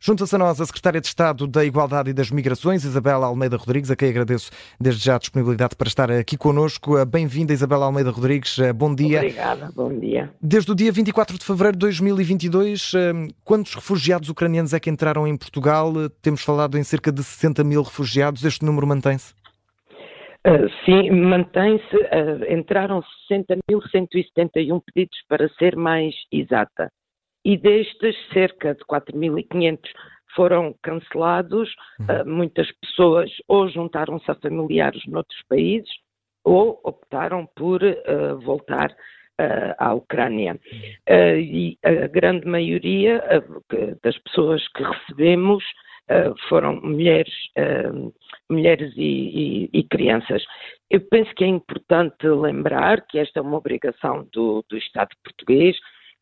Junta-se a nós a Secretária de Estado da Igualdade e das Migrações, Isabela Almeida Rodrigues, a quem agradeço desde já a disponibilidade para estar aqui connosco. Bem-vinda, Isabela Almeida Rodrigues. Bom dia. Obrigada, bom dia. Desde o dia 24 de fevereiro de 2022, quantos refugiados ucranianos é que entraram em Portugal? Temos falado em cerca de 60 mil refugiados. Este número mantém-se? Uh, sim, mantém-se. Uh, entraram 60.171 pedidos, para ser mais exata e destes cerca de 4.500 foram cancelados. Uhum. Uh, muitas pessoas ou juntaram-se a familiares noutros países ou optaram por uh, voltar uh, à Ucrânia. e a grande maioria das pessoas que recebemos foram mulheres, mulheres e, e, e, crianças. Eu penso que é importante lembrar que esta é uma obrigação do, do Estado português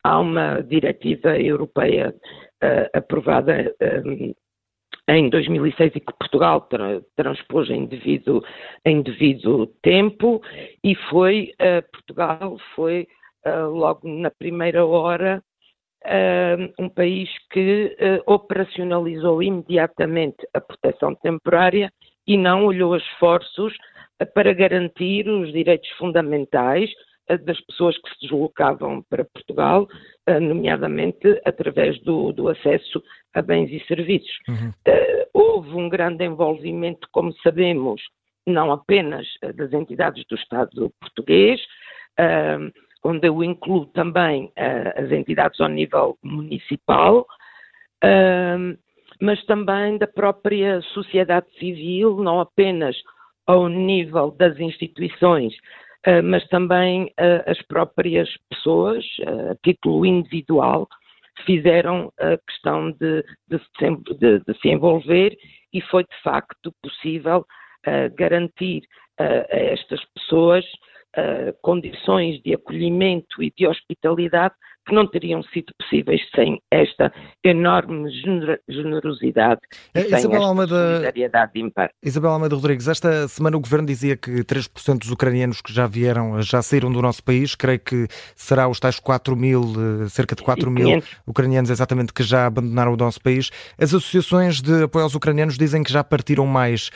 há uma diretiva europeia uh, aprovada um, eh, em 2006 e que Portugal tra transpôs em devido, em devido tempo e foi, uh, Portugal foi uh, logo na primeira hora um país que operacionalizou imediatamente a proteção temporária e não olhou esforços para garantir os direitos fundamentais das pessoas que se deslocavam para Portugal, eh, nomeadamente através do, do acesso a bens e serviços. Uhum. Uh, houve um grande envolvimento, como sabemos, não apenas eh, das entidades do Estado português, onde eu incluo também as entidades ao nível municipal, mas também da própria sociedade civil, não apenas ao nível das instituições eh, mas também eh, as próprias pessoas, eh, a título individual, fizeram a questão de, de, de, de, se envolver e foi de facto possível garantir a estas pessoas condições de acolhimento e de hospitalidade que não teriam sido possíveis sem esta enorme generosidade e é, sem Isabel esta Almeida, solidariedade ímpar. Isabel Almeida Rodrigues, esta semana o Governo dizia que 3% dos ucranianos que já vieram, já saíram do nosso país, creio que será os tais 4 mil, eh, cerca de 4 mil ucranianos exatamente que já abandonaram o nosso país. As associações de apoio aos ucranianos dizem que já partiram mais.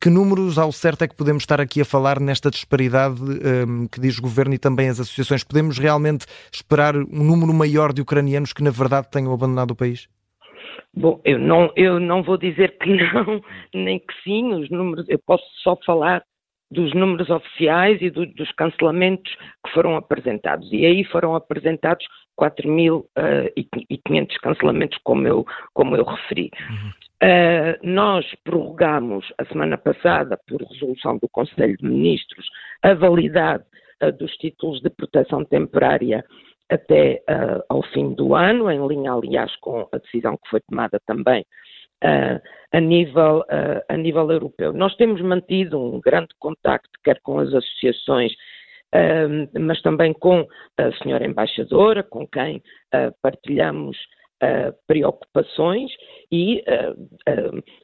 Que números ao certo é que podemos estar aqui a falar nesta disparidade que diz o Governo e também as associações? Podemos realmente esperar um número maior de ucranianos que na verdade tenham abandonado o país? Bom, eu não, eu não vou dizer que não, nem que sim, os números, eu posso só falar dos números oficiais e do, dos cancelamentos que foram apresentados. E aí foram apresentados 4.500 uh, cancelamentos, como eu, como eu referi. Uhum. Uh, nós prorrogamos a semana passada, por resolução do Conselho de Ministros, a validade uh, dos títulos de proteção temporária até uh, ao fim do ano, em linha, aliás, com a decisão que foi tomada também uh, a, nível, uh, a nível europeu. Nós temos mantido um grande contacto, quer com as associações, mas também com a senhora embaixadora, com quem partilhamos preocupações e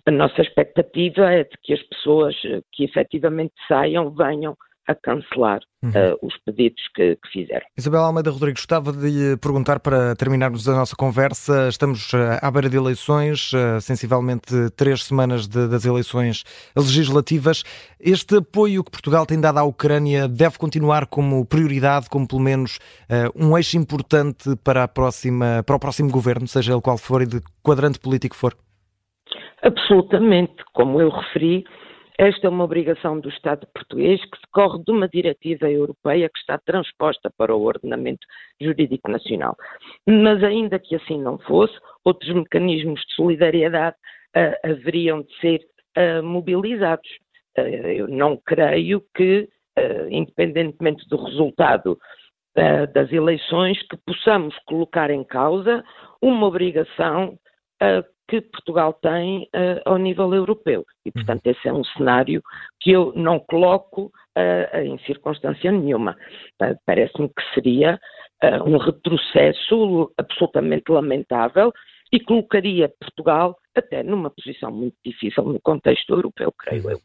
a nossa expectativa é de que as pessoas que efetivamente saiam venham a cancelar uhum. uh, os pedidos que, que, fizeram. Isabel Almeida Rodrigues, gostava de lhe perguntar para terminarmos a nossa conversa. Estamos uh, à beira de eleições, uh, sensivelmente três semanas de, das eleições legislativas. Este apoio que Portugal tem dado à Ucrânia deve continuar como prioridade, como pelo menos um eixo importante para, a próxima, para o próximo governo, seja ele qual for e de quadrante político for? Absolutamente. Como eu referi, esta é uma obrigação do Estado português que decorre de uma diretiva europeia que está transposta para o ordenamento jurídico nacional. Mas, ainda que assim não fosse, outros mecanismos de solidariedade uh, haveriam de ser uh, mobilizados. Uh, eu não creio que, independentemente do resultado das eleições, que possamos colocar em causa uma obrigação que Portugal tem uh, ao nível europeu. E, uhum. portanto, esse é um cenário que eu não coloco uh, em circunstância nenhuma. Uh, Parece-me que seria um retrocesso absolutamente lamentável e colocaria Portugal até numa posição muito difícil no contexto europeu, creio uhum. eu.